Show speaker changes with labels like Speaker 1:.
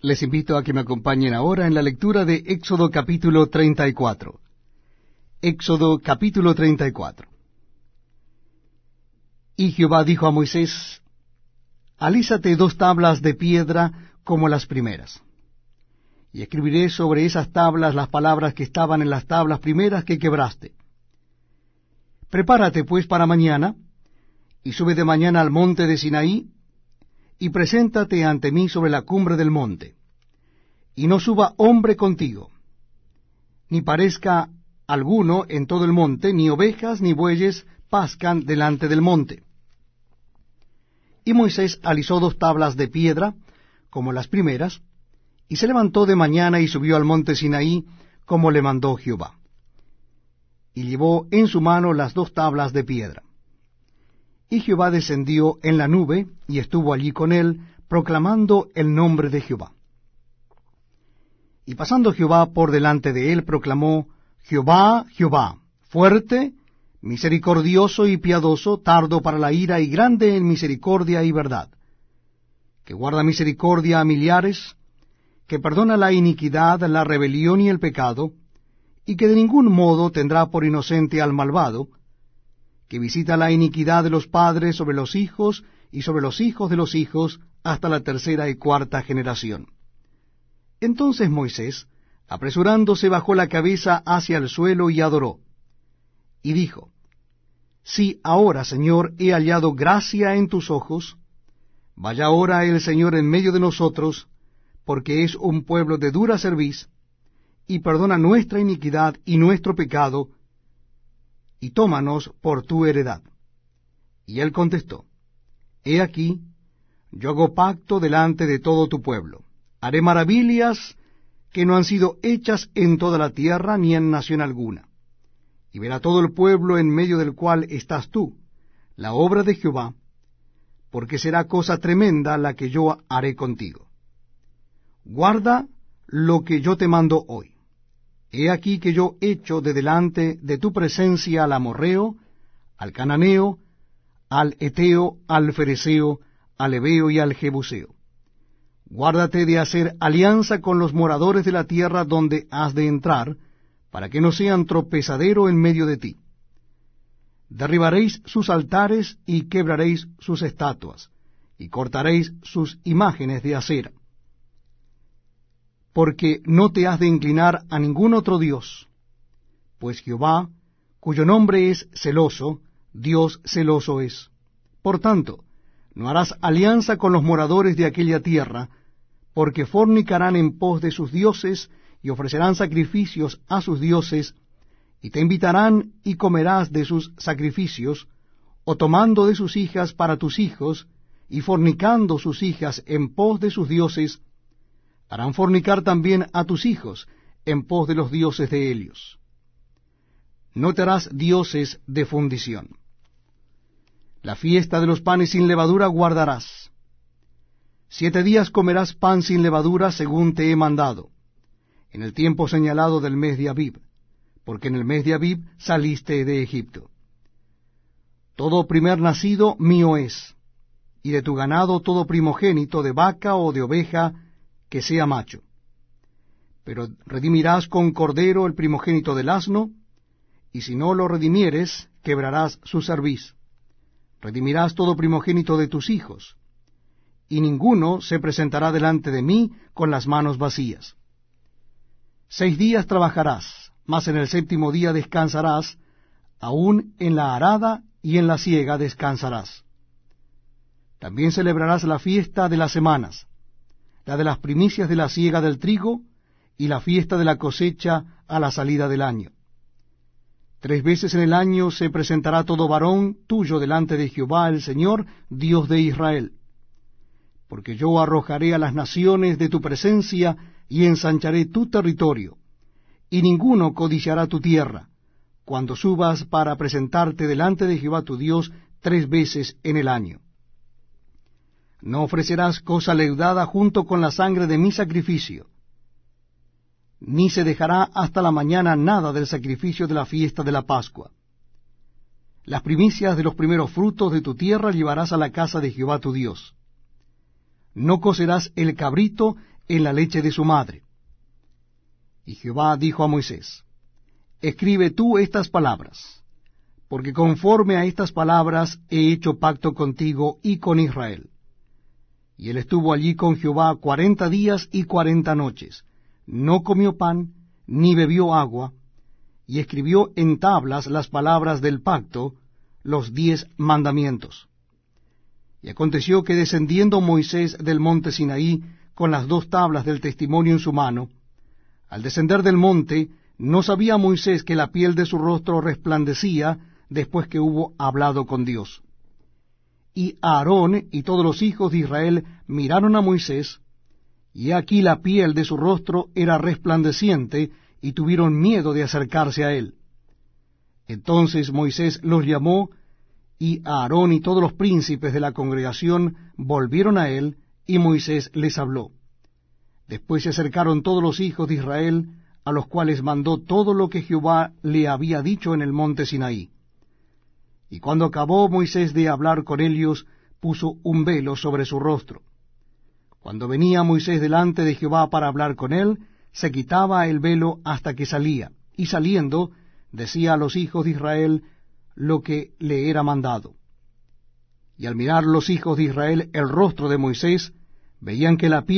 Speaker 1: Les invito a que me acompañen ahora en la lectura de Éxodo capítulo 34. Éxodo capítulo 34. Y Jehová dijo a Moisés, Alízate dos tablas de piedra como las primeras. Y escribiré sobre esas tablas las palabras que estaban en las tablas primeras que quebraste. Prepárate pues para mañana, y sube de mañana al monte de Sinaí, y preséntate ante mí sobre la cumbre del monte, y no suba hombre contigo, ni parezca alguno en todo el monte, ni ovejas ni bueyes pascan delante del monte. Y Moisés alisó dos tablas de piedra, como las primeras, y se levantó de mañana y subió al monte Sinaí, como le mandó Jehová. Y llevó en su mano las dos tablas de piedra. Y Jehová descendió en la nube, y estuvo allí con él, proclamando el nombre de Jehová. Y pasando Jehová por delante de él, proclamó, Jehová, Jehová, fuerte, misericordioso y piadoso, tardo para la ira y grande en misericordia y verdad, que guarda misericordia a millares, que perdona la iniquidad, la rebelión y el pecado, y que de ningún modo tendrá por inocente al malvado, que visita la iniquidad de los padres sobre los hijos y sobre los hijos de los hijos hasta la tercera y cuarta generación. Entonces Moisés, apresurándose, bajó la cabeza hacia el suelo y adoró. Y dijo, Si ahora, Señor, he hallado gracia en tus ojos, vaya ahora el Señor en medio de nosotros, porque es un pueblo de dura cerviz, y perdona nuestra iniquidad y nuestro pecado, y tómanos por tu heredad. Y él contestó, He aquí, yo hago pacto delante de todo tu pueblo. Haré maravillas que no han sido hechas en toda la tierra ni en nación alguna. Y verá todo el pueblo en medio del cual estás tú, la obra de Jehová, porque será cosa tremenda la que yo haré contigo. Guarda lo que yo te mando hoy. He aquí que yo echo de delante de tu presencia al amorreo, al cananeo, al eteo, al fereceo, al ebeo y al jebuseo. Guárdate de hacer alianza con los moradores de la tierra donde has de entrar, para que no sean tropezadero en medio de ti. Derribaréis sus altares y quebraréis sus estatuas, y cortaréis sus imágenes de acera porque no te has de inclinar a ningún otro Dios, pues Jehová, cuyo nombre es celoso, Dios celoso es. Por tanto, no harás alianza con los moradores de aquella tierra, porque fornicarán en pos de sus dioses y ofrecerán sacrificios a sus dioses, y te invitarán y comerás de sus sacrificios, o tomando de sus hijas para tus hijos, y fornicando sus hijas en pos de sus dioses, harán fornicar también a tus hijos en pos de los dioses de Helios. No te harás dioses de fundición. La fiesta de los panes sin levadura guardarás. Siete días comerás pan sin levadura según te he mandado, en el tiempo señalado del mes de Abib, porque en el mes de Abib saliste de Egipto. Todo primer nacido mío es, y de tu ganado todo primogénito de vaca o de oveja, que sea macho. Pero redimirás con cordero el primogénito del asno, y si no lo redimieres, quebrarás su cerviz. Redimirás todo primogénito de tus hijos, y ninguno se presentará delante de mí con las manos vacías. Seis días trabajarás, mas en el séptimo día descansarás, aun en la arada y en la siega descansarás. También celebrarás la fiesta de las semanas, la de las primicias de la siega del trigo y la fiesta de la cosecha a la salida del año. Tres veces en el año se presentará todo varón tuyo delante de Jehová el Señor, Dios de Israel. Porque yo arrojaré a las naciones de tu presencia y ensancharé tu territorio, y ninguno codiciará tu tierra, cuando subas para presentarte delante de Jehová tu Dios tres veces en el año. No ofrecerás cosa leudada junto con la sangre de mi sacrificio, ni se dejará hasta la mañana nada del sacrificio de la fiesta de la Pascua. Las primicias de los primeros frutos de tu tierra llevarás a la casa de Jehová tu Dios. No cocerás el cabrito en la leche de su madre. Y Jehová dijo a Moisés, Escribe tú estas palabras, porque conforme a estas palabras he hecho pacto contigo y con Israel. Y él estuvo allí con Jehová cuarenta días y cuarenta noches, no comió pan, ni bebió agua, y escribió en tablas las palabras del pacto, los diez mandamientos. Y aconteció que descendiendo Moisés del monte Sinaí con las dos tablas del testimonio en su mano, al descender del monte, no sabía Moisés que la piel de su rostro resplandecía después que hubo hablado con Dios. Y Aarón y todos los hijos de Israel miraron a Moisés, y aquí la piel de su rostro era resplandeciente, y tuvieron miedo de acercarse a él. Entonces Moisés los llamó, y Aarón y todos los príncipes de la congregación volvieron a él, y Moisés les habló. Después se acercaron todos los hijos de Israel, a los cuales mandó todo lo que Jehová le había dicho en el monte Sinaí. Y cuando acabó Moisés de hablar con ellos, puso un velo sobre su rostro. Cuando venía Moisés delante de Jehová para hablar con él, se quitaba el velo hasta que salía, y saliendo decía a los hijos de Israel lo que le era mandado. Y al mirar los hijos de Israel el rostro de Moisés, veían que la piel